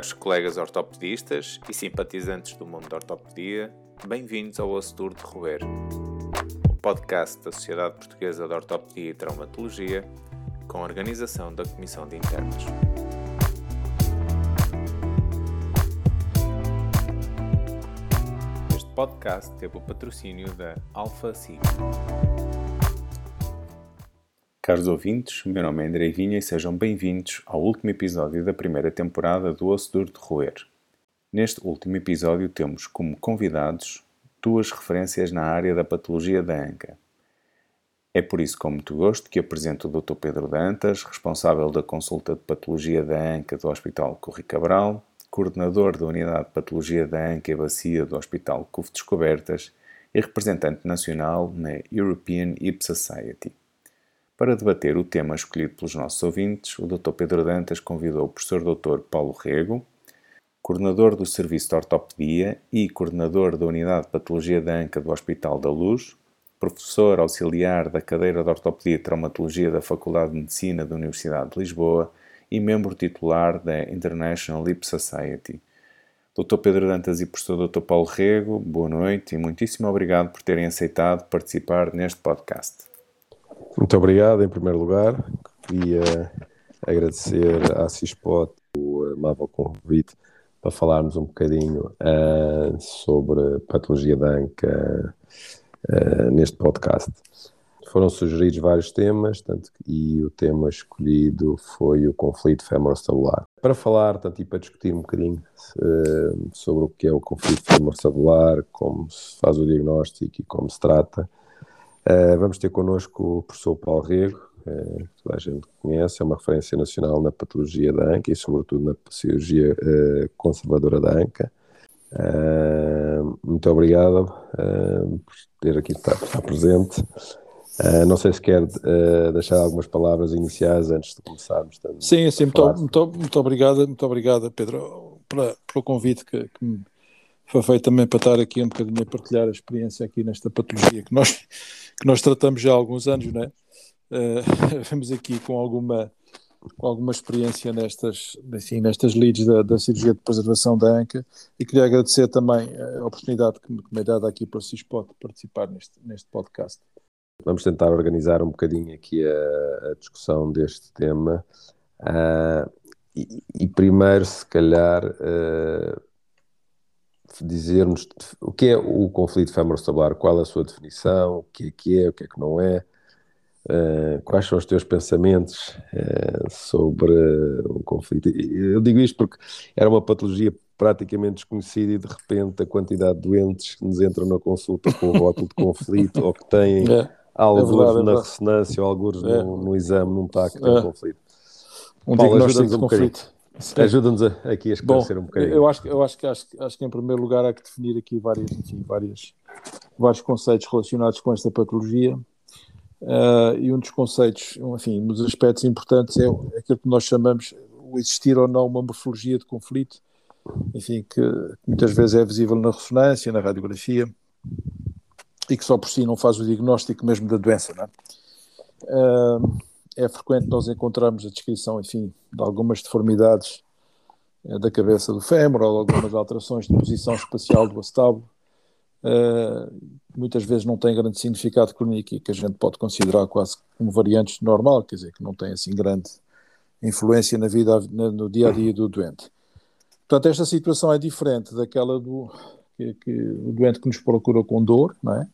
Caros colegas ortopedistas e simpatizantes do mundo da ortopedia, bem-vindos ao Osso Duro de Roer, o podcast da Sociedade Portuguesa de Ortopedia e Traumatologia, com a organização da Comissão de Internos. Este podcast teve o patrocínio da Alpha Sigma. Caros ouvintes, meu nome é André Vinha e sejam bem-vindos ao último episódio da primeira temporada do Osso Duro de Roer. Neste último episódio temos como convidados duas referências na área da patologia da anca. É por isso com muito gosto que apresento o Dr. Pedro Dantas, responsável da consulta de patologia da anca do Hospital Corri Cabral, coordenador da unidade de patologia da anca e bacia do Hospital CUF Descobertas e representante nacional na European Hip Society. Para debater o tema escolhido pelos nossos ouvintes, o Dr. Pedro Dantas convidou o professor Dr. Paulo Rego, coordenador do Serviço de Ortopedia e coordenador da Unidade de Patologia da Anca do Hospital da Luz, professor auxiliar da cadeira de Ortopedia e Traumatologia da Faculdade de Medicina da Universidade de Lisboa e membro titular da International Lip Society. Dr. Pedro Dantas e professor Dr. Paulo Rego, boa noite e muitíssimo obrigado por terem aceitado participar neste podcast. Muito obrigado, em primeiro lugar. Queria agradecer à CISPOT o amável convite para falarmos um bocadinho uh, sobre patologia da anca uh, neste podcast. Foram sugeridos vários temas tanto, e o tema escolhido foi o conflito femorocelular. Para falar tanto, e para discutir um bocadinho uh, sobre o que é o conflito femorocelular, como se faz o diagnóstico e como se trata, Uh, vamos ter connosco o professor Paulo Rego, uh, que toda a gente conhece, é uma referência nacional na patologia da ANCA e, sobretudo, na cirurgia uh, conservadora da ANCA. muito obrigado por ter aqui estar, estar presente. não sei se quer deixar algumas palavras iniciais antes de começarmos. Sim, sim, muito, muito, muito obrigado, muito obrigado, Pedro, para, pelo convite que, que me foi feito também para estar aqui um bocadinho a partilhar a experiência aqui nesta patologia que nós, que nós tratamos já há alguns anos, não é? Uh, vamos aqui com alguma, com alguma experiência nestas, assim, nestas leads da, da cirurgia de preservação da anca e queria agradecer também a oportunidade que me, que me é dada aqui para o CISPOT participar neste, neste podcast. Vamos tentar organizar um bocadinho aqui a, a discussão deste tema uh, e, e, primeiro, se calhar, uh, dizermos o que é o conflito femorocelular, qual é a sua definição, o que é que é, o que é que não é, uh, quais são os teus pensamentos uh, sobre o conflito. Eu digo isto porque era uma patologia praticamente desconhecida e de repente a quantidade de doentes que nos entram na consulta com o rótulo de conflito ou que têm é, alguns é na é ressonância ou alguns no, é. no, exame não está que tem é. conflito. Um Paulo, diagnóstico de um conflito. Ajuda-nos aqui a esclarecer Bom, um bocadinho. Eu acho, eu acho que acho, acho que em primeiro lugar há que definir aqui várias, enfim, várias, vários conceitos relacionados com esta patologia. Uh, e um dos conceitos, enfim, um dos aspectos importantes é aquilo que nós chamamos o existir ou não uma morfologia de conflito, enfim, que muitas vezes é visível na ressonância, na radiografia, e que só por si não faz o diagnóstico mesmo da doença, não é? Uh, é frequente nós encontrarmos a descrição, enfim, de algumas deformidades eh, da cabeça do fémur ou algumas alterações de posição espacial do acétablo. Uh, muitas vezes não tem grande significado clínico e que a gente pode considerar quase como variantes normal, quer dizer, que não tem assim grande influência na vida, no dia a dia do doente. Portanto, esta situação é diferente daquela do que, que o doente que nos procura com dor, não é?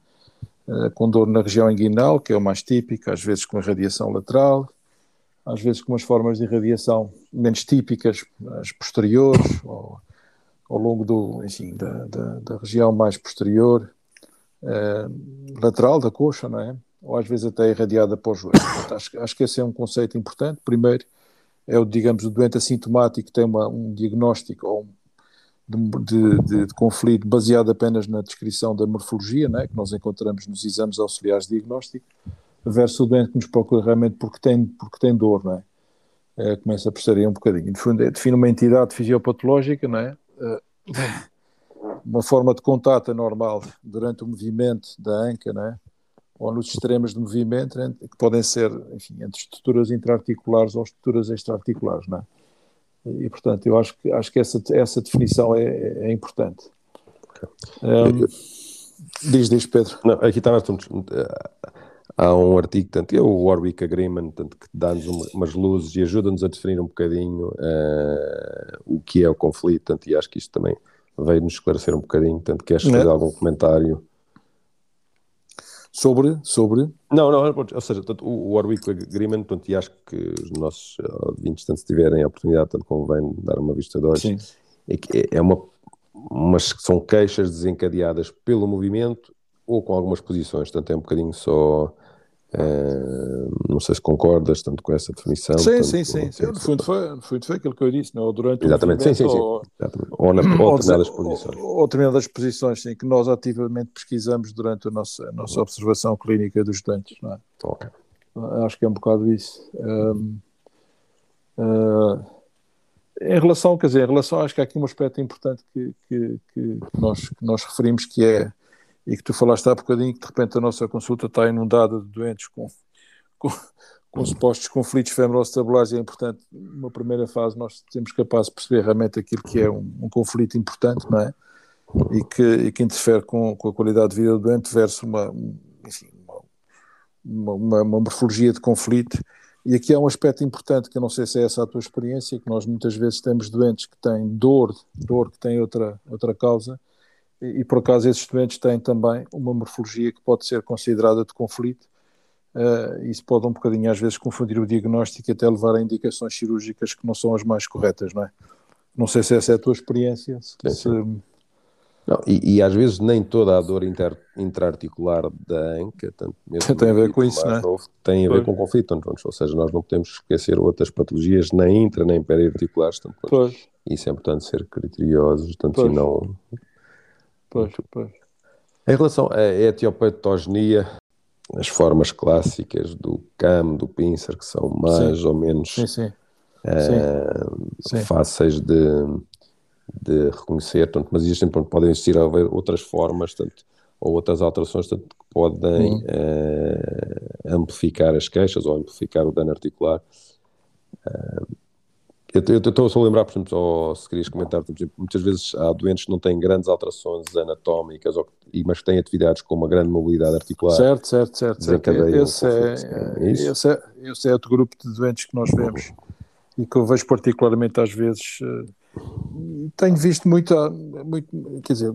Eh, com dor na região inguinal, que é o mais típico, às vezes com irradiação lateral, às vezes com umas formas de irradiação menos típicas, as posteriores, ou, ao longo do, enfim, da, da, da região mais posterior, eh, lateral da coxa, não é? Ou às vezes até irradiada para o joelho. acho, acho, que esse é um conceito importante. Primeiro, é o, digamos, o doente assintomático tem uma, um diagnóstico ou de, de, de, conflito baseado apenas na descrição da morfologia, né, que nós encontramos nos exames auxiliares de diagnóstico, versus o doente que nos procura realmente porque tem, porque tem dor, não é? é começa a perceber um bocadinho. Fundo, define uma entidade fisiopatológica, não é? é uma forma de contato anormal durante o movimento da anca, não é? ou nos extremos de movimento, que podem ser, enfim, entre estruturas intraarticulares ou estruturas extraarticulares, não é? E, portanto, eu acho que, acho que essa, essa definição é, é importante. Um, diz, diz, Pedro. Não, aqui estava há um artigo, tanto é o Warwick Agreement, tanto que dá-nos umas luzes e ajuda-nos a definir um bocadinho uh, o que é o conflito, tanto, e acho que isto também veio nos esclarecer um bocadinho, tanto queres fazer algum comentário? Sobre, sobre? Não, não, ou seja, tanto, o Warwick Agreement, tanto, e acho que os nossos ouvintes, tanto se tiverem a oportunidade, tanto convém dar uma vista de olhos, é, que é uma, umas, são queixas desencadeadas pelo movimento ou com algumas posições, portanto é um bocadinho só Uh, não sei se concordas tanto com essa definição. Sim, sim, sim. sim. No, fundo foi, no fundo foi aquilo que eu disse, não? É? durante Exatamente, sim, sim, sim. Ou, ou, na, ou, ou determinadas posições. Ou, ou determinadas posições, sim, que nós ativamente pesquisamos durante a nossa, a nossa observação clínica dos doentes. Não é? okay. Acho que é um bocado isso. Um, uh, em relação, quer dizer, em relação, acho que há aqui um aspecto importante que, que, que, nós, que nós referimos, que é e que tu falaste há bocadinho que de repente a nossa consulta está inundada de doentes com, com, com supostos conflitos femoral-estabulares e é importante, numa primeira fase, nós temos capaz de perceber realmente aquilo que é um, um conflito importante, não é? E que, e que interfere com, com, a qualidade de vida do doente versus uma, enfim, uma, uma, uma morfologia de conflito. E aqui há um aspecto importante que eu não sei se é essa a tua experiência, que nós muitas vezes temos doentes que têm dor, dor que tem outra, outra causa, e, por acaso esses doentes têm também uma morfologia que pode ser considerada de conflito. Uh, isso pode um bocadinho às vezes confundir o diagnóstico e até levar a indicações cirúrgicas que não são as mais corretas, não é? Não sei se essa é a tua experiência. Se, se... Não, e, e, às vezes nem toda a dor inter, intraarticular da anca tanto mesmo tem a ver com isso, não é? Novo, tem a ver com conflito, então, ou seja, nós não podemos esquecer outras patologias, nem intra nem periarticulares, tanto, pois. isso é importante ser criteriosos, tanto pois. e não Pois, pois. Em relação à etiopatogenia, as formas clássicas do CAM, do PINCER, que são mais sim. ou menos sim, sim. Uh, fáceis de, de reconhecer, tanto, mas existem, podem existir outras formas, tanto, ou outras alterações tanto, que podem uh, amplificar as queixas ou amplificar o dano articular. Uh, eu estou só a lembrar, por exemplo, ou se querias comentar, exemplo, muitas vezes há doentes que não têm grandes alterações anatómicas, ou, mas que têm atividades com uma grande mobilidade articular. Certo, certo, certo. certo. Esse, é, é esse, é, esse é outro grupo de doentes que nós vemos e que eu vejo particularmente às vezes. Eh, tenho visto muito, muito quer dizer,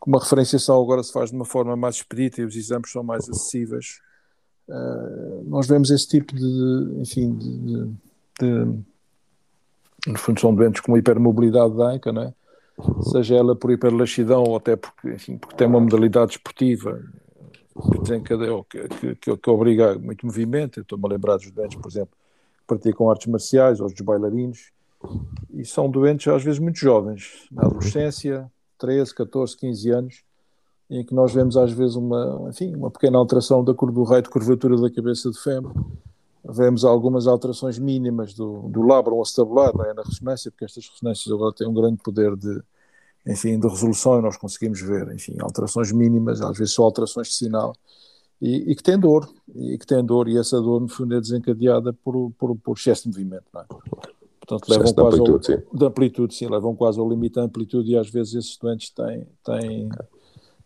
como a referenciação agora se faz de uma forma mais expedita e os exames são mais acessíveis, uh, nós vemos esse tipo de, enfim, de, de de, no fundo são doentes com hipermobilidade da anca, né? seja ela por hiperlaxidão ou até porque, enfim, porque tem uma modalidade esportiva que, desencadeia, que, que, que, que obriga muito movimento. Estou-me a lembrar dos doentes, por exemplo, que praticam artes marciais ou dos bailarinos e são doentes às vezes muito jovens, na adolescência, 13, 14, 15 anos, em que nós vemos às vezes uma, enfim, uma pequena alteração da cor do raio de curvatura da cabeça do fêmur vemos algumas alterações mínimas do, do labrum acetabulado é, na ressonância, porque estas ressonâncias agora têm um grande poder de, enfim, de resolução e nós conseguimos ver, enfim, alterações mínimas, às vezes só alterações de sinal, e, e, que tem dor, e que tem dor, e essa dor no fundo é desencadeada por, por, por excesso de movimento, não é? Portanto, levam quase amplitude, ao, sim. de amplitude, sim, levam quase ao limite da amplitude e às vezes esses doentes têm, têm,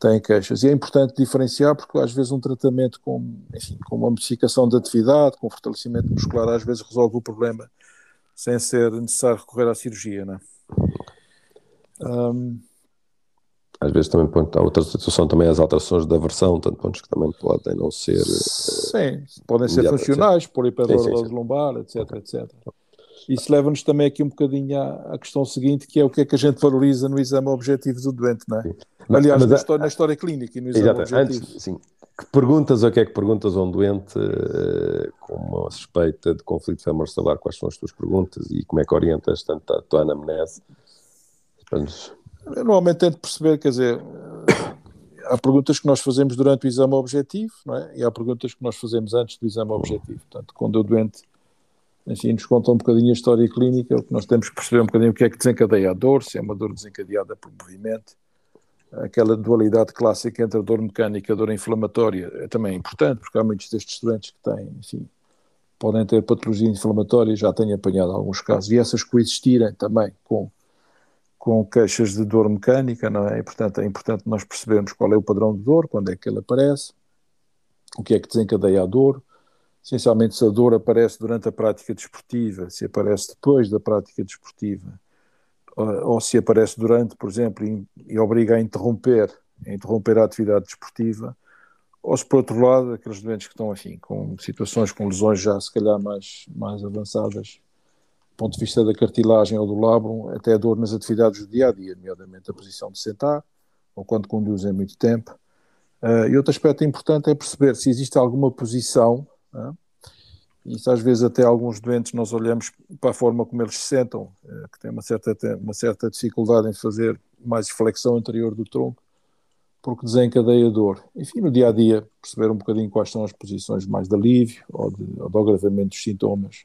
têm queixas. E é importante diferenciar porque às vezes um tratamento com, enfim, com uma modificação da atividade, com fortalecimento muscular, às vezes resolve o problema sem ser necessário recorrer à cirurgia, não é? Um, às vezes também ponto, há outra situação também as alterações da versão, tanto pontos que também podem não ser sim, podem ser funcionais, por hiperlordose lombar, etc, etc. Isso leva-nos também aqui um bocadinho à, à, questão seguinte, que é o que é que a gente valoriza no exame objetivo do doente, não é? Aliás, mas, na, história, na, história, clínica e no exame exato, objetivo. Antes, sim. Que perguntas, o que é que perguntas a um doente uh, com uma suspeita de conflito femoral quais são as tuas perguntas e como é que orientas tanto a tua anamnese? Eu normalmente tento perceber, quer dizer, há perguntas que nós fazemos durante o exame objetivo, não é? E há perguntas que nós fazemos antes do exame objetivo. Portanto, quando o doente assim, nos conta um bocadinho a história clínica, o que nós temos que perceber um bocadinho o que é que desencadeia a dor, se é uma dor desencadeada por movimento, aquela dualidade clássica entre a dor mecânica e a dor inflamatória é também importante, porque há muitos destes doentes que têm, enfim, podem ter patologia inflamatória, já tenho apanhado alguns casos, e essas coexistirem também com, com queixas de dor mecânica, não é? E, portanto, é importante nós percebermos qual é o padrão de dor, quando é que ele aparece, o que é que desencadeia a dor, essencialmente se a dor aparece durante a prática desportiva, se aparece depois da prática desportiva, ou, se aparece durante, por exemplo, e, obriga a interromper, a interromper a atividade desportiva, ou se por outro lado, aqueles doentes que estão, enfim, com situações com lesões já se calhar mais, mais avançadas, do ponto de vista da cartilagem ou do labrum, até dor nas atividades do dia a dia, nomeadamente a posição de sentar, ou quando conduzem muito tempo. Uh, e outro aspecto importante é perceber se existe alguma posição, uh, isso às vezes até alguns doentes nós olhamos para a forma como eles se sentam, uh, que tem uma certa, uma certa dificuldade em fazer mais flexão anterior do tronco, porque desencadeia dor. Enfim, no dia a dia, perceber um bocadinho quais são as posições mais de alívio ou de, ou de agravamento dos sintomas.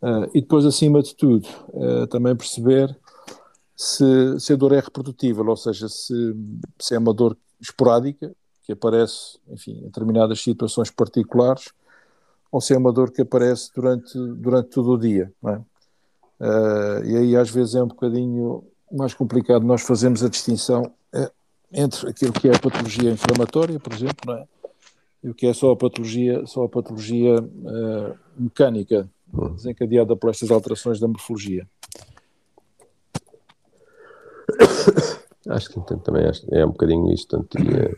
Uh, e depois, acima de tudo, uh, também perceber se, se, a dor é reprodutível, ou seja, se, se, é uma dor esporádica, que aparece, enfim, em determinadas situações particulares, ou se é uma dor que aparece durante, durante todo o dia. É? Uh, e aí, às vezes, é um bocadinho mais complicado nós fazermos a distinção entre aquilo que é a patologia inflamatória, por exemplo, é? e o que é só a patologia, só a patologia uh, mecânica desencadeada por estas alterações da morfologia. Acho que então, também é um bocadinho isto, tanto é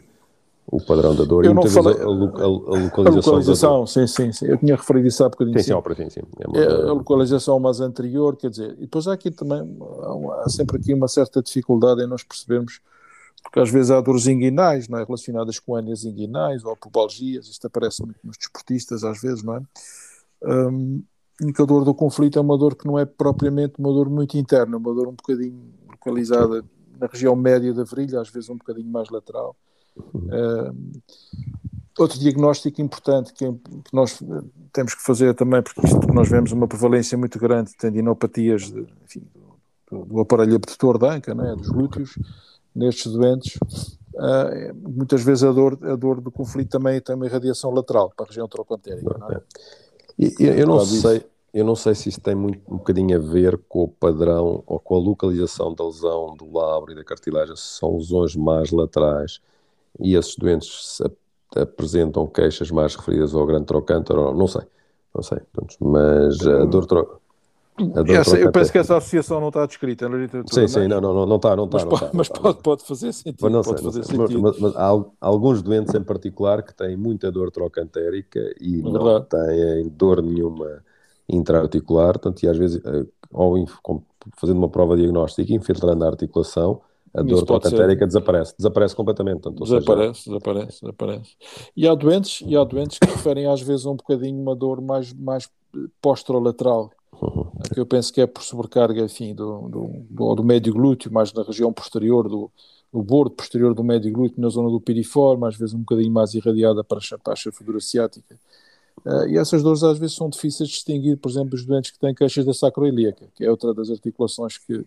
o padrão da dor eu e não falei, a, a, a, localização. A localização sim, sim, sim. Eu tinha referido isso há bocadinho. Sim, sim, sim. sim. É uma... é, a localização mais anterior, quer dizer, e depois há aqui também, há, há sempre aqui uma certa dificuldade em nós percebermos porque às vezes há dores inguinais, não é? relacionadas com hernias inguinais ou pubalgias, isto aparece muito nos desportistas às vezes, não é? Um, a dor do conflito é uma dor que não é propriamente uma dor muito interna, é uma dor um bocadinho localizada na região média da virilha, às vezes um bocadinho mais lateral. Um, outro diagnóstico importante que, que, nós temos que fazer também, porque isto, nós vemos uma prevalência muito grande de tendinopatias de, enfim, do, do, aparelho abdutor da anca, é? dos glúteos, nestes doentes, uh, muitas vezes a dor, a dor do conflito também tem uma irradiação lateral para a região trocantérica. Não é? eu, eu, não sei, eu não sei se isso tem muito, um bocadinho a ver com o padrão ou com a localização da lesão do lábio e da cartilagem, se são lesões mais laterais e esses doentes apresentam queixas mais referidas ao grande trocântaro, não sei, não sei, mas a dor, essa, eu penso que essa associação não está descrita na literatura. Sim, sim, não, não, não está, não está. Mas, não pode, está, mas pode, pode, fazer sentido. Mas, não pode fazer sentido. Mas, mas, há alguns doentes em particular que têm muita dor trocantérica e é não têm dor nenhuma intraarticular, portanto, e às vezes, ou eh, fazendo uma prova diagnóstica infiltrando a articulação, a dor trocantérica desaparece, desaparece completamente. Portanto, desaparece, seja... desaparece, desaparece. E há doentes, e há doentes que referem às vezes um bocadinho uma dor mais, mais posterolateral, Uhum. que eu penso que é por sobrecarga enfim, do, do, do, do médio glúteo, mais na região posterior do, do bordo posterior do médio glúteo, na zona do piriforme, às vezes um bocadinho mais irradiada para a, para a chafadura ciática. Uh, e essas dores às vezes são difíceis de distinguir, por exemplo, os doentes que têm queixas da sacroilíaca, que é outra das articulações que,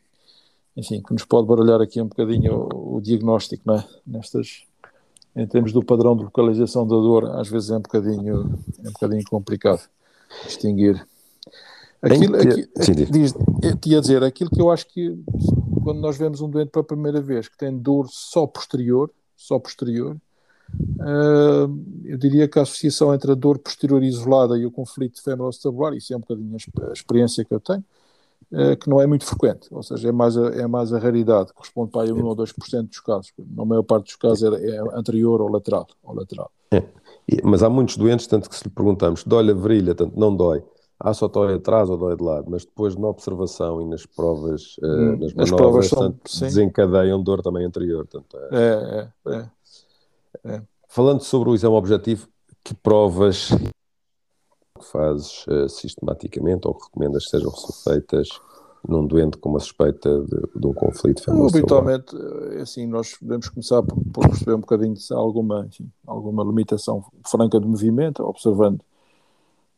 enfim, que nos pode baralhar aqui um bocadinho o, o diagnóstico, é? Nestas, em termos do padrão de localização da dor, às vezes é um bocadinho, é um bocadinho complicado distinguir. Aquilo, Sim, diz, ia dizer, aquilo que eu acho que quando nós vemos um doente pela primeira vez que tem dor só posterior, só posterior, uh, eu diria que a associação entre a dor posterior isolada e o conflito femoroacetabular, isso é um bocadinho a, experiência que eu tenho, que não é muito frequente, ou seja, é mais a, é mais a raridade, corresponde para aí 1 ou 2% dos casos, na maior parte dos casos é, é anterior ou lateral. Ou lateral. É. Mas há muitos doentes, tanto que se lhe perguntamos, dói a virilha, tanto não dói ah, só dói atrás ou dói de lado, mas depois na observação e nas provas, uh, hum, nas manobras, provas são, tanto, desencadeiam dor também anterior. Tanto, é, é, é, é, Falando sobre o exame objetivo, que provas que fazes uh, sistematicamente ou que recomendas que sejam feitas num doente com uma suspeita de, de um conflito femoral? Habitualmente, é assim, nós podemos começar por, por perceber um bocadinho se há alguma, enfim, alguma limitação franca de movimento, observando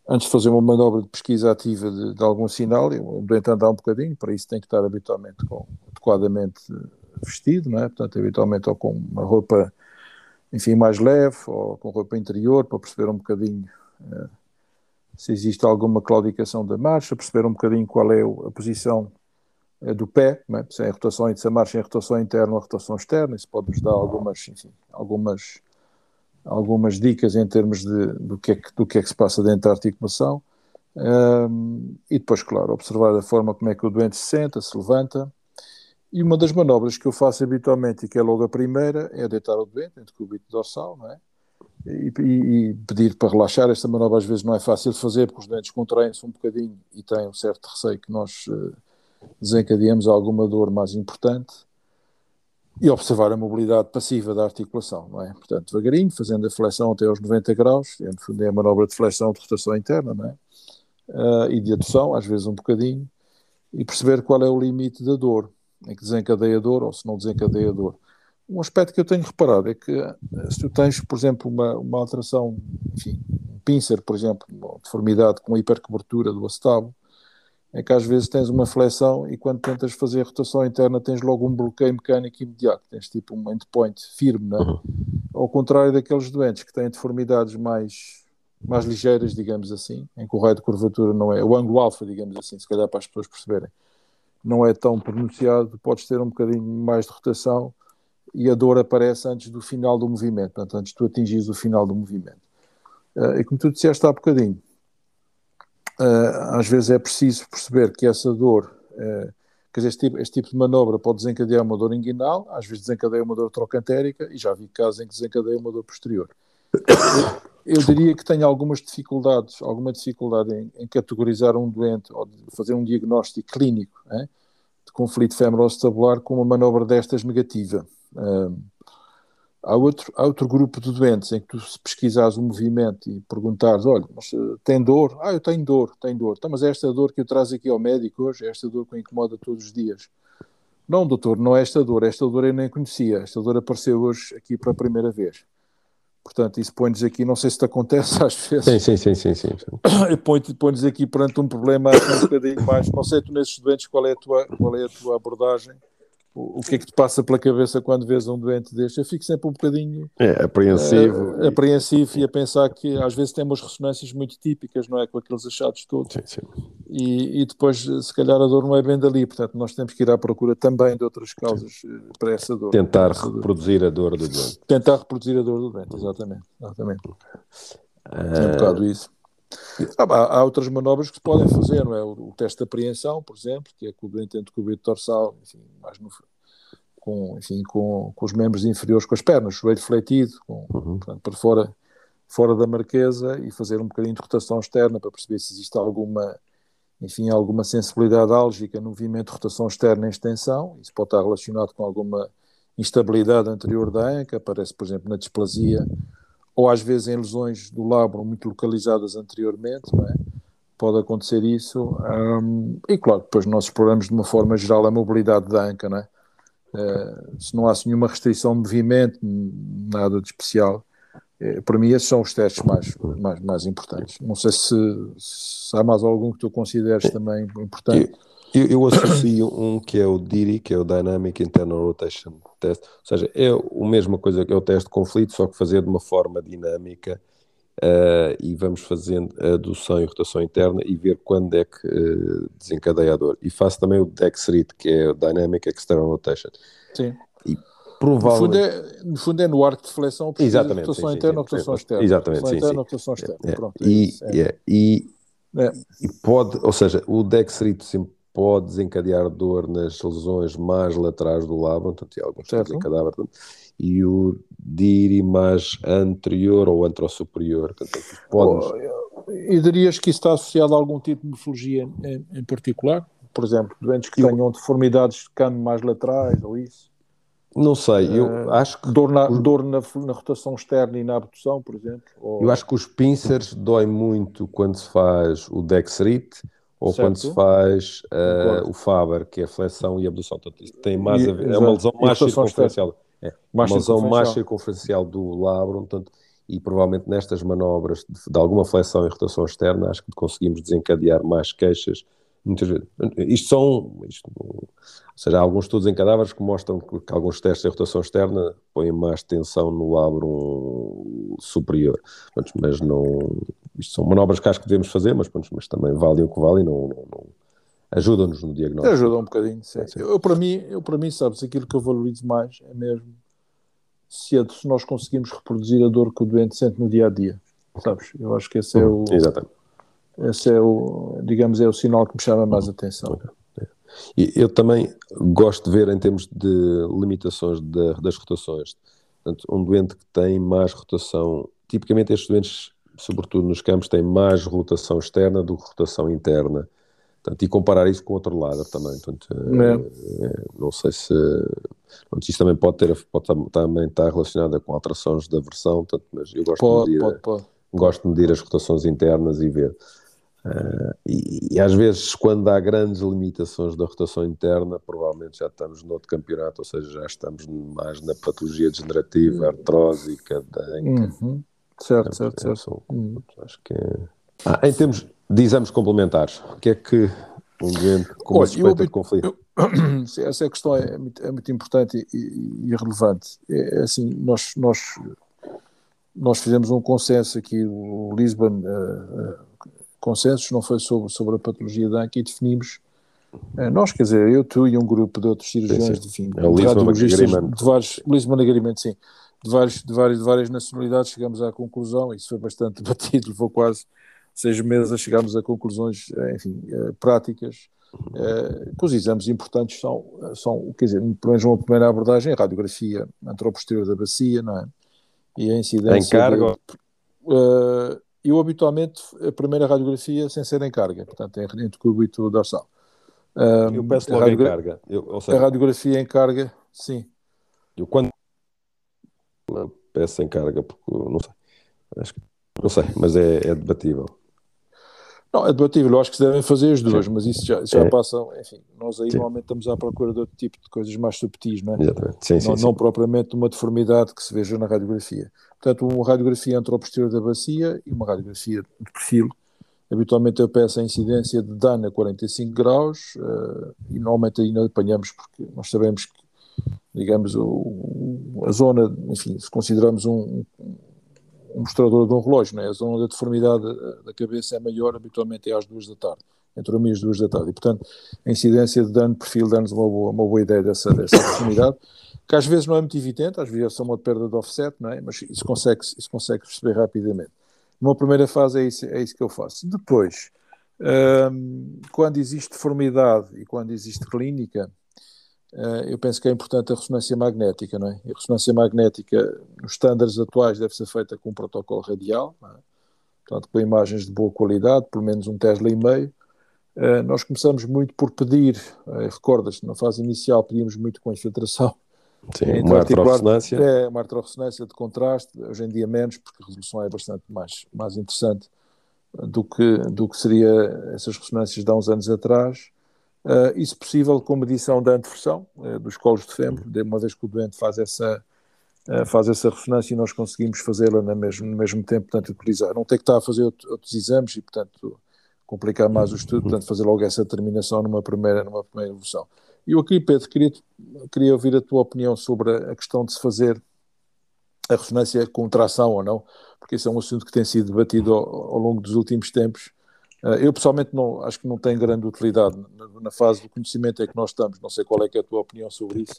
antes de fazer uma manobra de pesquisa ativa de, de algum sinal, o doente andar um bocadinho, para isso tem que estar habitualmente com, adequadamente vestido, não é? Portanto, habitualmente ou com uma roupa, enfim, mais leve, ou com roupa interior, para perceber um bocadinho se existe alguma claudicação da marcha, perceber um bocadinho qual é a posição eh, do pé, é? se é rotação, se a marcha é rotação interna ou rotação externa, isso pode nos dar algumas, enfim, algumas, algumas dicas em termos de, do, que é que, do que é que se passa dentro da articulação. Um, e depois, claro, observar a forma como é que o doente se senta, se levanta. E uma das manobras que eu faço habitualmente, e que é logo a primeira, é deitar o doente entre o cúbito dorsal, não é? E, e, pedir para relaxar. Esta manobra às vezes não é fácil de fazer, porque os doentes contraem-se um bocadinho e têm um certo receio que nós uh, desencadeemos alguma dor mais importante. E observar a mobilidade passiva da articulação, não é? Portanto, devagarinho, fazendo a flexão até aos 90 graus, é, no fundo é a manobra de flexão de rotação interna, não é? uh, e de adoção, às vezes um bocadinho, e perceber qual é o limite da dor, em que desencadeia dor ou se não desencadeia dor. Um aspecto que eu tenho reparado é que eh, se tu tens, por exemplo, uma, uma alteração, enfim, um pincer, por exemplo, uma deformidade com hipercobertura do acetábulo, é que às vezes tens uma flexão e quando tentas fazer a rotação interna tens logo um bloqueio mecânico imediato, tens tipo um endpoint firme, não é? Uhum. Ao contrário daqueles doentes que têm deformidades mais mais ligeiras, digamos assim, em que o raio de curvatura não é, o ângulo alfa, digamos assim, se calhar para as pessoas perceberem, não é tão pronunciado, podes ter um bocadinho mais de rotação e a dor aparece antes do final do movimento, portanto, antes de tu atingires o final do movimento. Uh, e como tu disseste há bocadinho, uh, às vezes é preciso perceber que essa dor, uh, quer dizer, este tipo, este tipo, de manobra pode desencadear uma dor inguinal, às vezes desencadeia uma dor trocantérica e já vi casos em que desencadeia uma dor posterior eu diria que tenho algumas dificuldades, alguma dificuldade em, em categorizar um doente ou fazer um diagnóstico clínico hein, de conflito femoral-acetabular com uma manobra destas negativa. Há, outro, há outro grupo de doentes em que tu se pesquisares o movimento e perguntares, olha, mas, eh, tem dor? Ah, eu tenho dor, tenho dor. Então, mas é esta dor que eu trago aqui ao médico hoje, é esta dor que me incomoda todos os dias. Não, doutor, não é esta dor, esta dor eu nem conhecia, esta dor apareceu hoje aqui pela primeira vez. Portanto, isso põe-nos aqui, não sei se te acontece às vezes. Sim, sim, sim, sim. sim, sim. põe-nos aqui perante um problema um bocadinho mais. Não sei tu nesses doentes qual é a tua, qual é a tua abordagem o, que é que te passa pela cabeça quando vês um doente deste? Eu fico sempre um bocadinho é, apreensivo. Uh, apreensivo e a pensar que às vezes temos ressonâncias muito típicas, não é? Com aqueles achados todos. Sim, sim. E, e, depois, se calhar, a dor não é bem dali, portanto, nós temos que ir à procura também de outras causas sim. Eh, para essa dor. Tentar essa reproduzir dor. a dor do doente. Tentar reproduzir a dor do doente, exatamente. exatamente. É um bocado isso. Há, há, outras manobras que se podem fazer, não é? O, o, teste de apreensão, por exemplo, que é com o doente entre o cubito dorsal, enfim, mais no, com, enfim, com, com os membros inferiores, com as pernas, joelho fletido, com, uhum. portanto, para fora, fora da marquesa e fazer um bocadinho de rotação externa para perceber se existe alguma, enfim, alguma sensibilidade álgica no movimento de rotação externa em extensão. Isso pode estar relacionado com alguma instabilidade anterior da anca, aparece, por exemplo, na displasia ou às vezes em lesões do labro muito localizadas anteriormente, é? Pode acontecer isso. Um, e claro, depois nós exploramos de uma forma geral a mobilidade da anca, não é? Uh, se não há assim, nenhuma restrição de movimento, nada de especial. Uh, para mim, esses são os testes mais, mais, mais importantes. Não sei se, se há mais algum que tu consideres também importante. Eu, eu associo um que é o DIRI, que é o Dynamic Internal Rotation Test, ou seja, é a mesma coisa que é o teste de conflito, só que fazer de uma forma dinâmica uh, e vamos fazendo adução e rotação interna e ver quando é que uh, desencadeia a dor. E faço também o Dexrit, que é o Dynamic External Rotation. Sim. E provavelmente... No fundo, é, no fundo é no arco de flexão, Exatamente, rotação sim, interna ou rotação externa. Exatamente, sim, interna, sim. externa. É, Pronto, é e, isso, é. é, e, É. e pode, ou seja, o Dexrit sempre pode desencadear dor nas lesões mais laterais do lábio, portanto, alguns em cadáver, e o diri mais anterior ou anterosuperior, portanto, pode Oh, E dirias que isso está associado a algum tipo de morfologia em, em particular? Por exemplo, doentes que Eu- tenham deformidades de cano mais laterais ou isso? não sei, eu Eh, acho que Dor na, dor na, na rotação externa e na abdução, por exemplo? Ou... eu acho que os pincers dói muito quando se faz o Dexrit ou Certo. quando se faz Concordo. o Faber, que é a flexão e abdução. Portanto, tem mais E- a ver, é uma lesão mais circunferencial. É, mais uma lesão mais circunferencial. do labro, portanto, e provavelmente nestas manobras de, de alguma flexão e rotação externa, acho que conseguimos desencadear mais queixas. Muitas vezes. Isto são, isto, ou seja, há alguns estudos em cadáveres que mostram que, que alguns testes de rotação externa põem mais tensão no labro superior, mas não, isto são manobras que acho que devemos fazer, mas, mas também valem o que valem, não, não, não ajudam-nos no diagnóstico. Ajuda um bocadinho, sim. sim. Eu, para mim, eu, para mim, sabes, aquilo que eu valorizo mais é mesmo se, se nós conseguimos reproduzir a dor que o doente sente no dia a dia, sabes? Eu acho que esse é o. Exatamente. Esse é o, digamos, é o sinal que me chama mais atenção. E eu também gosto de ver em termos de limitações de, das rotações. Portanto, um doente que tem mais rotação, tipicamente estes doentes, sobretudo nos campos, têm mais rotação externa do que rotação interna. Portanto, e comparar isso com o outro lado também. Portanto, é. É, não sei se. Portanto, isto também pode, ter, pode também estar relacionado com alterações da versão, portanto, mas eu gosto pode, de medir, pode, gosto de medir as rotações internas e ver. Uh, e, e, às vezes, quando há grandes limitações da rotação interna, provavelmente já estamos noutro campeonato, ou seja, já estamos mais na patologia degenerativa, uhum. artrósica, denca. Uhum. Certo, certo, certo. São, uhum. Acho que é... ah, em termos de exames complementares, o que é que um doente com uma suspeita de conflito? Eu, essa questão é muito, é muito importante e, e relevante. É, é, assim, nós, nós, nós fizemos um consenso aqui, o Lisbon. Uh, uh, consensos, não foi sobre, sobre a patologia da ANCA e definimos, eh, nós, quer dizer, eu, tu e um grupo de outros cirurgiões, de, enfim, é de radiologistas, de vários, Lisbon Agreement, sim, de, vários, de, várias, de várias nacionalidades, chegamos à conclusão, isso foi bastante debatido, levou quase seis meses a chegarmos a conclusões, eh, enfim, eh, práticas, que os exames importantes são, são, quer dizer, pelo menos uma primeira abordagem, a radiografia anteroposterior da bacia, não é? E a incidência... Em uh, eu habitualmente a primeira radiografia sem ser em carga, portanto, em, entre cúbito dorsal. Um, eu peço logo em carga. Eu, seja, a radiografia em carga, sim. Eu quando peço em carga, porque não sei, acho que, não sei, mas é, é debatível. Não, é debatível, eu acho que se devem fazer as duas, Sim. mas isso já, já é. passa, enfim, nós aí Sim. normalmente estamos à procura de outro tipo de coisas mais subtis, não é? Exatamente. Sim, não, não propriamente uma deformidade que se veja na radiografia. Portanto, uma radiografia anteroposterior da bacia e uma radiografia de perfil. Habitualmente eu peço a incidência de dano a 45 graus uh, e normalmente ainda apanhamos porque nós sabemos que, digamos, o, a zona, enfim, se consideramos um, um mostrador de um relógio, é? a zona da deformidade da cabeça é maior, habitualmente é às duas da tarde, entre uma e as duas da tarde. E, portanto, a incidência de dano perfil dá-nos uma boa, uma boa ideia dessa, dessa deformidade, que às vezes não é muito evidente, às vezes é só uma perda de offset, não é? mas isso consegue, isso consegue perceber rapidamente. Numa primeira fase é isso, é isso que eu faço. Depois, hum, quando existe deformidade e quando existe clínica, eu penso que é importante a ressonância magnética, não é? a ressonância magnética, nos estándares atuais, deve ser feita com um protocolo radial, é? portanto, com imagens de boa qualidade, pelo menos um Tesla e meio. Uh, nós começamos muito por pedir, uh, recordas-te, na fase inicial pedíamos muito com infiltração. Sim, uma artrorressonância. É, uma artrorressonância de contraste, hoje em dia menos, porque a resolução é bastante mais, mais interessante do que, do que seria essas ressonâncias de há uns anos atrás. Uh, isso possível com medição da anteversão uh, dos colos de fêmur, de uma vez que o doente faz essa, uh, faz essa ressonância e nós conseguimos fazê-la no mesmo, no mesmo tempo, portanto, utilizar. Não tem que estar a fazer outro, outros exames e, portanto, complicar mais o estudo, portanto, fazer logo essa determinação numa primeira, numa primeira evolução. E eu aqui, Pedro, queria, queria ouvir a tua opinião sobre a, questão de se fazer a ressonância com tração ou não, porque isso é um assunto que tem sido debatido ao, ao longo dos últimos tempos eu pessoalmente não, acho que não tem grande utilidade na, fase do conhecimento em que nós estamos. Não sei qual é, é a tua opinião sobre isso.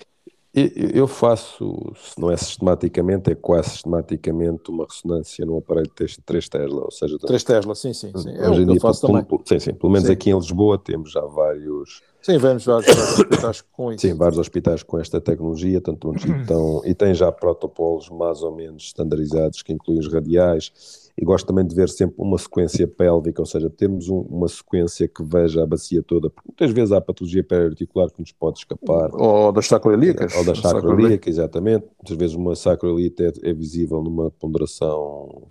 Eu faço, se não é sistematicamente, é quase sistematicamente uma ressonância num aparelho de 3 Tesla, ou seja... 3 Tesla, sim, sim, sim. É hoje que eu faço também. Sim, sim, pelo menos sim. aqui em Lisboa temos já vários... Sim, vemos vários, vários hospitais com isso. Sim, vários hospitais com esta tecnologia, tanto então, e tem já protocolos mais ou menos standardizados que incluem os radiais e gosto também de ver sempre uma sequência pélvica, ou seja, temos um, uma sequência que veja a bacia toda, porque muitas vezes há patologia periarticular que nos pode escapar. Ou das sacroiliacas. Ou das sacroiliacas, exatamente. Muitas vezes uma sacroiliite é, é visível numa ponderação,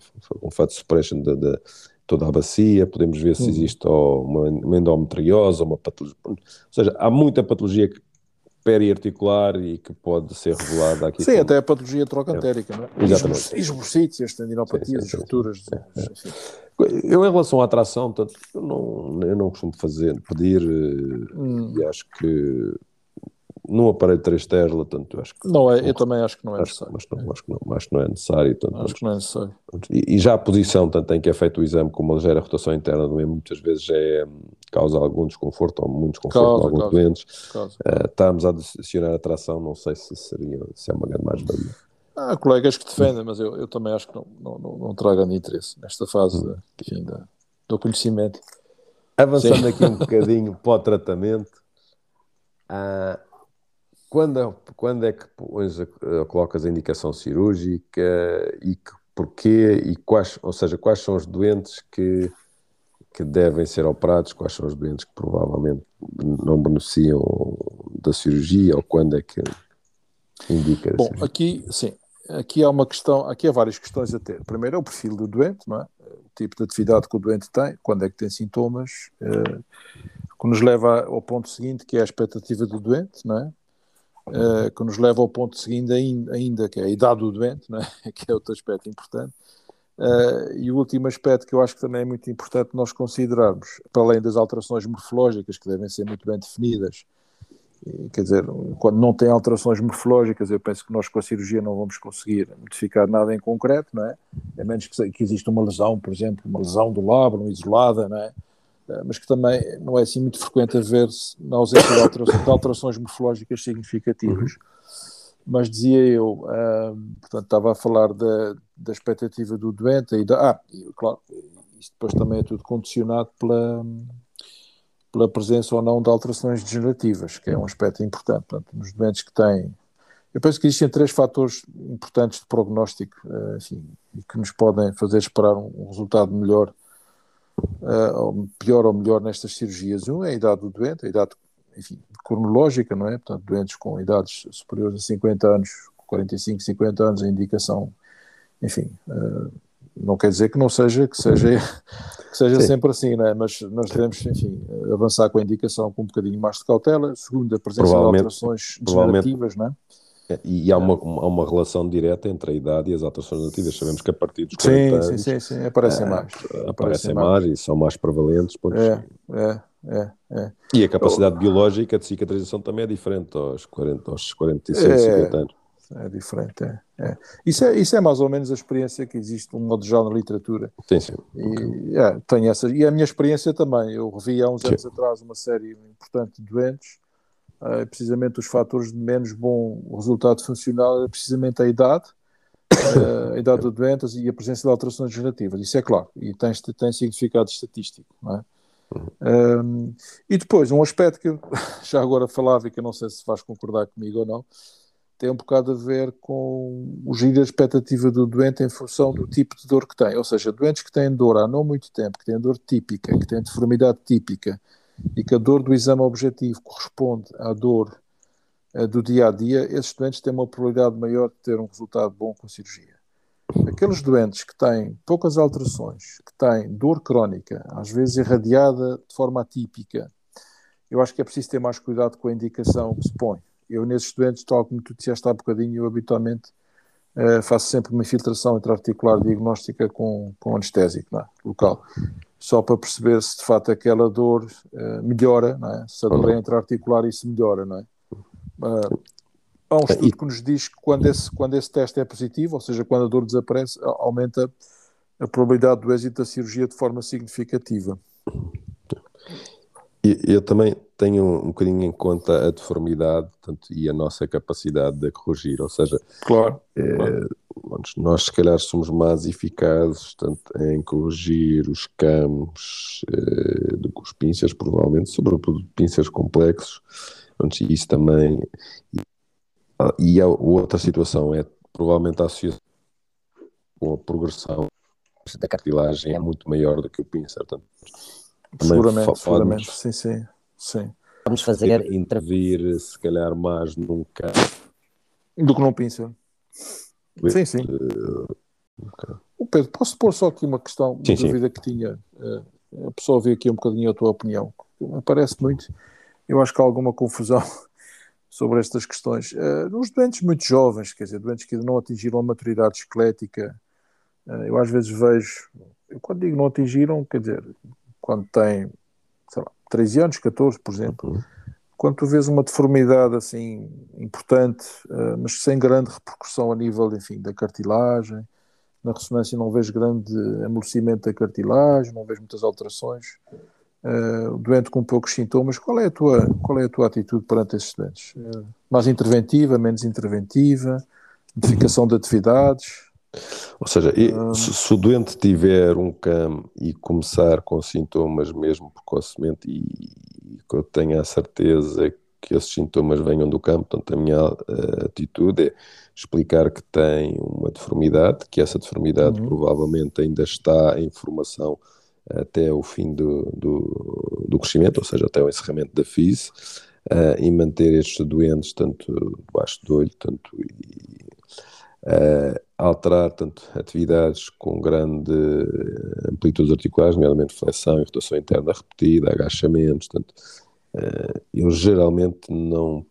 um fat suppression de, de toda a bacia, podemos ver se uhum. existe uma, uma endometriose, uma patologia. Ou seja, há muita patologia que periarticular e que pode ser revelada aqui. Sim, como... até a patologia trocantérica, é. não é? Exatamente. Esborcites, tendinopatias, rupturas. Sim, eu, em relação à atração, tanto, eu, não, eu não costumo fazer, pedir, hum. e acho que num aparelho 3 Tesla, tanto acho que não é, eu também acho que não é acho, necessário. Mas não, acho, que não, acho que não é necessário. Tanto, acho que não é necessário. E, e, já a posição, tanto em que é feito o exame como a ligeira rotação interna do membro, muitas vezes é, causa algum desconforto ou muito desconforto causa, a alguns causa, doentes. Causa. Uh, estarmos a adicionar a tração, não sei se seria se é uma grande mais-valia. Há colegas que defendem, mas eu, eu também acho que não, não, não, não terá grande interesse nesta fase hum. enfim, da, do conhecimento. Avançando Sim. aqui um bocadinho para o tratamento, ah, quando, quando é que pões colocas a indicação cirúrgica e que, porquê e quais, ou seja, quais são os doentes que, que devem ser operados, quais são os doentes que provavelmente não beneficiam da cirurgia ou quando é que indica? Bom, aqui, sim, aqui há uma questão, aqui há várias questões a ter. Primeiro é o perfil do doente, não é? o tipo de atividade que o doente tem, quando é que tem sintomas, eh, que nos leva ao ponto seguinte, que é a expectativa do doente, não é? Uh, que nos leva ao ponto seguinte ainda, ainda, que é a idade do doente, não é? que é outro aspecto importante. Uh, e o último aspecto que eu acho que também é muito importante nós considerarmos, para além das alterações morfológicas, que devem ser muito bem definidas, quer dizer, quando não tem alterações morfológicas, eu penso que nós com a cirurgia não vamos conseguir modificar nada em concreto, não é? A menos que, que exista uma lesão, por exemplo, uma lesão do lábio, isolada, não é? Eh, mas que também não é assim muito frequente haver-se na ausência de alterações, de alterações, morfológicas significativas. Uhum. Mas dizia eu, portanto, estava a falar da, da expectativa do doente e da. Ah, claro, isto depois também é tudo condicionado pela pela presença ou não de alterações degenerativas, que é um aspecto importante. Portanto, nos doentes que têm. Eu penso que existem três fatores importantes de prognóstico eh, enfim, que nos podem fazer esperar um resultado melhor, ou pior ou melhor nestas cirurgias. Um é a idade do doente, a idade enfim, cronológica, não é? Portanto, doentes com idades superiores a 50 anos, 45, 50 anos, a indicação, enfim, uh, não quer dizer que não seja que seja que seja sempre assim, né? mas nós devemos, enfim, avançar com a indicação com um bocadinho mais de cautela, segundo a presença de alterações degenerativas, né? E há uma, há uma relação direta entre a idade e as alterações nativas. Sabemos que a partir dos 40 sim, anos... Sim, sim, sim, aparecem é, mais. Aparecem, aparecem mais, mais, e são mais prevalentes. Pois... É, é, é, é. E a capacidade biológica de cicatrização também é diferente aos, 40, aos 45, é, 50 anos. É diferente, é. é. Isso, é, isso é mais ou menos a experiência que existe, um modo geral, na literatura. Sim, sim. E, okay. é, tenho essa, e a minha experiência também. Eu revi há uns sim. anos atrás uma série importante de doentes, uh, precisamente os fatores de menos bom resultado funcional era precisamente a idade, uh, a idade do doente e a presença de alterações degenerativas. Isso é claro, e tem, tem significado estatístico, não é? Um, e depois, um aspecto que eu já agora falava e que eu não sei se vais concordar comigo ou não, tem um bocado a ver com o giro da expectativa do doente em função do tipo de dor que tem. Ou seja, doentes que têm dor há não muito tempo, que têm dor típica, que têm deformidade típica e que a dor do exame objetivo corresponde à dor uh, do dia a dia, esses doentes têm uma probabilidade maior de ter um resultado bom com a cirurgia. Aqueles doentes que têm poucas alterações, que têm dor crónica, às vezes irradiada de forma atípica, eu acho que é preciso ter mais cuidado com a indicação que se põe eu nesses doentes, tal como tu disseste há bocadinho, eu habitualmente uh, faço sempre uma infiltração intraarticular diagnóstica com, com anestésico é? local, só para perceber se de facto aquela dor uh, melhora, é? se a dor é intraarticular isso melhora, não é? Uh, há um estudo que nos diz que quando esse, quando esse teste é positivo, ou seja, quando a dor desaparece, aumenta a probabilidade do êxito da cirurgia de forma significativa. Eu também tenho um bocadinho em conta a deformidade portanto, e a nossa capacidade de corrigir, ou seja, claro, é, claro. nós se calhar somos mais eficazes tanto em corrigir os campos é, do que os pinças, provavelmente, sobretudo pinças complexos, portanto, isso também. E, e a outra situação é provavelmente a associação com a progressão da cartilagem é muito maior do que o pincer, portanto seguramente, seguramente, sim, sim, sim. Vamos fazer intervir, se calhar, mais num caso do que num pincel. Sim, sim. Uh, okay. O Pedro, posso pôr só aqui uma questão, uma sim, dúvida sim. que tinha, uh, a pessoa ver aqui um bocadinho a tua opinião. Parece muito, eu acho que há alguma confusão sobre estas questões. Uh, nos doentes muito jovens, quer dizer, doentes que ainda não atingiram a maturidade esquelética, uh, eu às vezes vejo, eu quando digo não atingiram, quer dizer, quando tem, sei lá, 13 anos, 14, por exemplo, uhum. quando tu vês uma deformidade assim importante, uh, mas sem grande repercussão a nível, enfim, da cartilagem, na ressonância não vejo grande amolecimento da cartilagem, não vejo muitas alterações. Uh, doente com poucos sintomas, qual é a tua, qual é a tua atitude perante esses doentes? Uh, mais interventiva, menos interventiva, modificação de atividades? Ou seja, se, se, o doente tiver um CAM e começar com sintomas mesmo precocemente e, e que eu tenha a certeza que esses sintomas venham do campo, portanto a minha atitude é explicar que tem uma deformidade, que essa deformidade uhum. provavelmente ainda está em formação até o fim do, do, do crescimento, ou seja, até o encerramento da FIS, uh, e manter estes doentes tanto debaixo do olho, tanto e, uh, alterar tanto atividades com grande amplitude articulares, nomeadamente flexão e rotação interna repetida, agachamentos, tanto uh, eu geralmente não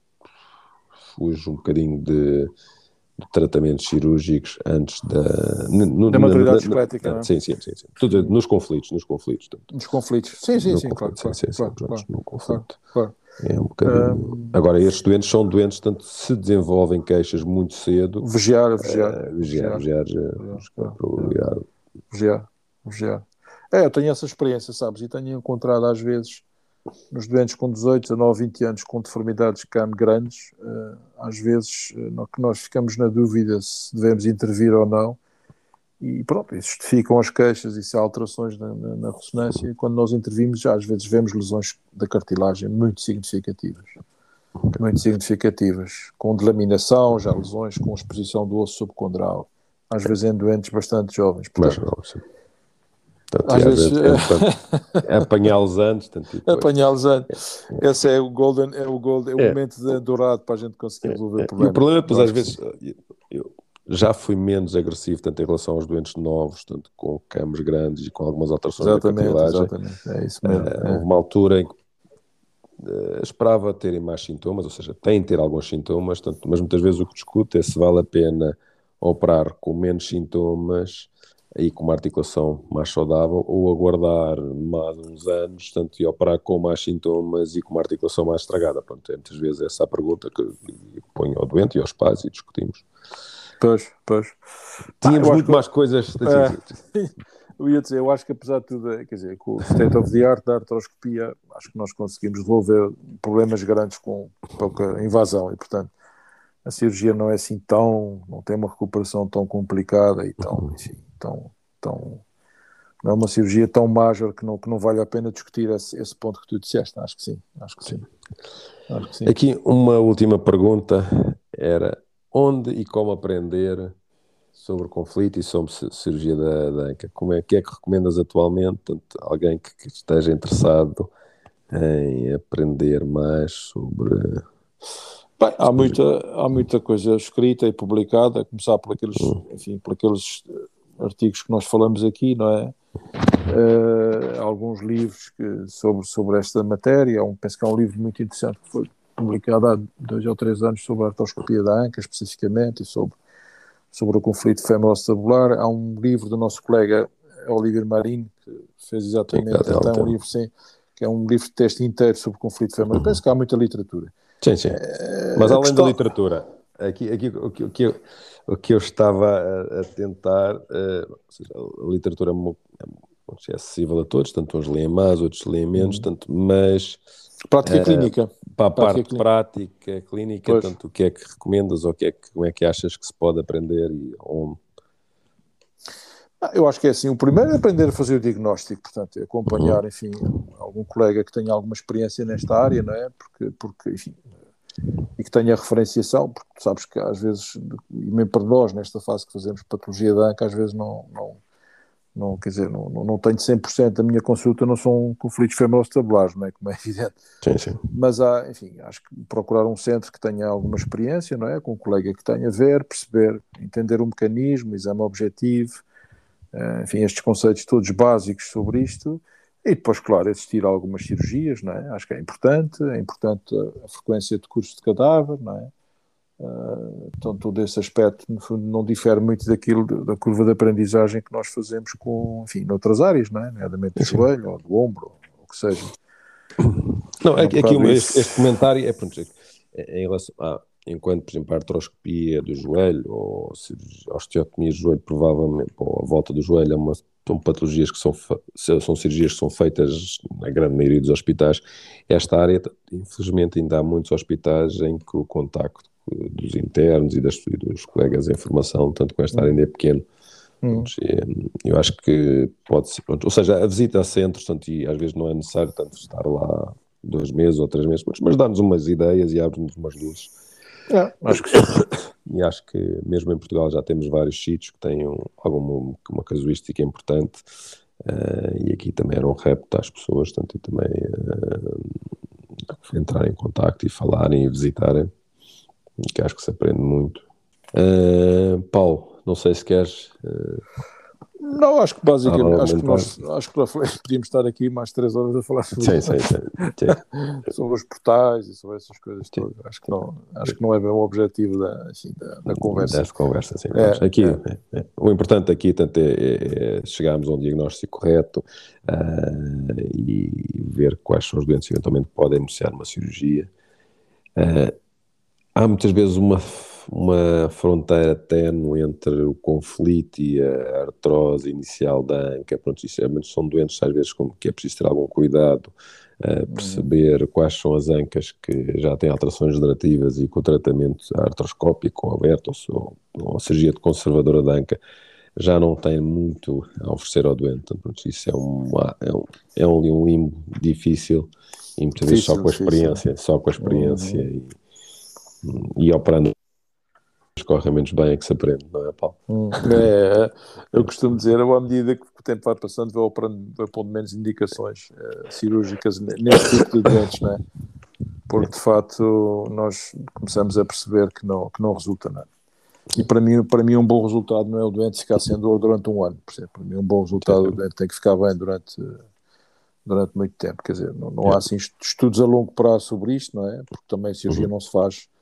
fujo um bocadinho de tratamentos cirúrgicos antes da... No, da maturidade esquelética, não é? Sim, sim, sim. sim. Tudo, nos conflitos, nos conflitos. Nos conflitos, sim, sim, sim, claro, claro, sim, claro, no conflito. Claro, É um bocadinho... Um... Agora, estes doentes são doentes, tanto se desenvolvem queixas muito cedo... Vigiar, vigiar. Uh, vigiar, vigiar, vigiar, vigiar, vigiar, vigiar. É, eu tenho essa experiência, sabes, e tenho encontrado às vezes nos doentes com 18, 19, 20 anos com deformidades CAM grandes, uh, às vezes uh, que nós ficamos na dúvida se devemos intervir ou não, e pronto, justificam as queixas e se há alterações na, na, na, ressonância, e quando nós intervimos já às vezes vemos lesões da cartilagem muito significativas, muito significativas, com delaminação, já lesões com exposição do osso subcondral, às vezes em doentes bastante jovens. Portanto, Portanto, às vezes, é, é apanhá-los antes. Apanhá-los antes. É. Esse é o golden, é o, golden, é o é. momento de, dourado para a gente conseguir resolver o problema. E o problema é, pois, às vezes, eu já fui menos agressivo, tanto em relação aos doentes novos, tanto com camas grandes e com algumas alterações exatamente, da. Exatamente, é isso mesmo. Uh, houve uma altura em que uh, esperava terem mais sintomas, ou seja, têm de ter alguns sintomas, tanto, mas muitas vezes o que discuto é se vale a pena operar com menos sintomas aí com uma articulação mais saudável ou aguardar mais uns anos, tanto e operar com mais sintomas e com uma articulação mais estragada. Pronto, é muitas vezes essa a pergunta que ponho ao doente e aos pais e discutimos. Pois, pois. Tínhamos muito que... mais coisas. É, eu ia dizer, eu acho que apesar de tudo, quer dizer, com o state of the art da artroscopia, acho que nós conseguimos resolver problemas grandes com pouca invasão e, portanto, a cirurgia não é assim tão, não tem uma recuperação tão complicada e tão, enfim, tão, tão não é uma cirurgia tão major que não, que não vale a pena discutir esse, esse ponto que tu disseste. Acho que sim, acho que sim. Acho que sim. Aqui uma última pergunta era onde e como aprender sobre conflito e sobre cirurgia da, da anca? Como é que é que recomendas atualmente? Tanto alguém que, que esteja interessado em aprender mais sobre Bem, há muita, há muita coisa escrita e publicada, a começar por aqueles, hum. enfim, por aqueles artigos que nós falamos aqui, não é? Uh, alguns livros que, sobre, sobre esta matéria, um, penso que é um livro muito interessante que foi publicado há dois ou três anos sobre a artroscopia da anca, especificamente, e sobre, sobre o conflito femoral Há um livro do nosso colega Oliver Marinho, que fez exatamente, até um livro, sim, que é um livro de texto inteiro sobre o conflito femoral. Penso que há muita literatura. Sim, sim. Eh, Mas além questão... da literatura, aqui, aqui o, que, o, que eu, o que eu estava a, a tentar, uh, seja, a literatura é, é, acessível a todos, tanto uns leem mais, outros leem menos, hum. tanto, mas prática uh, clínica. Para a prática parte clínica. prática clínica, pois. tanto o que é que recomendas ou que é que, como é que achas que se pode aprender e onde? Ah, eu acho que é assim, o primeiro é aprender a fazer o diagnóstico, portanto, é acompanhar, uhum. enfim, algum colega que tenha alguma experiência nesta área, não é? Porque, porque enfim, e que tenha referenciação, porque tu sabes que às vezes, e mesmo para nós, nesta fase que fazemos patologia da ANCA, às vezes não, não, não quer dizer, não, não, tenho 100% da minha consulta, não são conflitos femoral-estabulares, não é? Como é evidente. Sim, sim. Mas há, enfim, acho que procurar um centro que tenha alguma experiência, não é? Com um colega que tenha a ver, perceber, entender o mecanismo, exame objetivo, eh, enfim, estes conceitos todos básicos sobre isto. E depois, claro, existir algumas cirurgias, não é? Acho que é importante, é importante a, frequência de curso de cadáver, não é? Uh, então, todo esse aspecto, no fundo, não difere muito daquilo, da curva de aprendizagem que nós fazemos com, enfim, noutras áreas, não é? Nomeadamente do joelho, ou do ombro, ou o que seja. Não, é, aqui, aqui este, este, comentário é, pronto, é, em relação a, enquanto, por exemplo, a artroscopia do joelho ou osteotomia do joelho, provavelmente, ou a volta do joelho, é uma, são patologias que são, são cirurgias que são feitas na grande maioria dos hospitais. Esta área, infelizmente, ainda há muitos hospitais em que o contacto dos internos e, das, e dos colegas em formação, tanto com esta área ainda é pequeno. Hum. Eu acho que pode ser, pronto, ou seja, a visita a centros, tanto, e às vezes não é necessário tanto estar lá dois meses ou três meses, mas dá-nos umas ideias e abre-nos umas luzes. É, acho que sim. E acho que mesmo em Portugal já temos vários sítios que têm um, alguma uma casuística importante uh, e aqui também era um repto às pessoas, tanto e também uh, entrar em contacto e falarem e visitarem, que acho que se aprende muito. Uh, Paulo, não sei se queres não, acho que basicamente, acho, que nós, acho que nós podíamos estar aqui mais três horas a falar sobre, sim, sim, sim, sobre os portais e sobre essas coisas todas. Acho que não, acho que não é bem o objetivo da, assim, da, da conversa. Dessa conversa, sim. É, aqui, é. É, o importante aqui tanto é, é, é chegarmos a um diagnóstico correto uh, e ver quais são os doentes que eventualmente podem iniciar uma cirurgia. Uh, há muitas vezes uma uma fronteira tenue entre o conflito e a artrose inicial da anca. Pronto, isso é, são doentes às vezes com que é preciso ter algum cuidado, uh, perceber uhum. quais são as ancas que já têm alterações degenerativas e com o tratamento artroscópico ou aberto ou, ou a cirurgia de conservadora da anca já não tem muito a oferecer ao doente. Portanto, isso é, uma, é, um, é um limbo difícil e muitas vezes só com a experiência, só com a experiência uhum. e, e operando corre menos bem é que se aprende, não é, Paulo? Hum, é, eu costumo dizer, à medida que o tempo vai passando, vou pondo menos indicações uh, cirúrgicas nesse tipo de doentes, não é? Porque de facto nós começamos a perceber que não, que não resulta nada. E para mim, para mim, um bom resultado não é o doente ficar sem dor durante um ano. Por Para mim, um bom resultado, o doente tem que ficar bem durante, durante muito tempo. Quer dizer, não, não há assim estudos a longo prazo sobre isto, não é? Porque também a cirurgia uhum. não se faz Uh,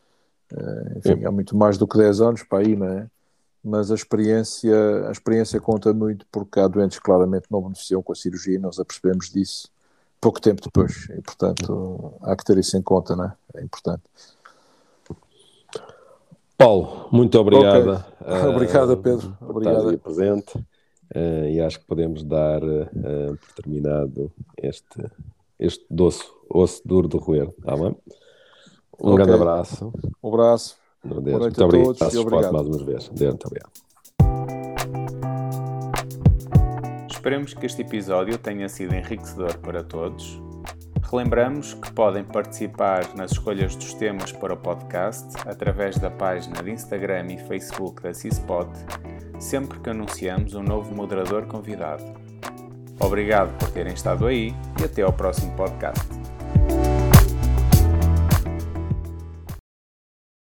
enfim, há muito mais do que 10 anos para aí, não é? Mas a experiência, a experiência conta muito porque há doentes que claramente não beneficiam com a cirurgia e nós apercebemos disso pouco tempo depois. E, portanto, há que ter isso em conta, não é? É importante. Paulo, muito obrigado. Okay. Uh, Obrigado, Pedro. Obrigado. presente. Uh, e acho que podemos dar uh, por terminado este, este doce, osso duro de roer, está bem? Um okay. grande abraço. Um abraço. Boa noite muito a obrigado. todos e obrigado. mais uma vez. Deus, muito obrigado. Esperemos que este episódio tenha sido enriquecedor para todos. Relembramos que podem participar nas escolhas dos temas para o podcast através da página de Instagram e Facebook da CISPOT, sempre que anunciamos um novo moderador convidado. Obrigado por terem estado aí e até ao próximo podcast.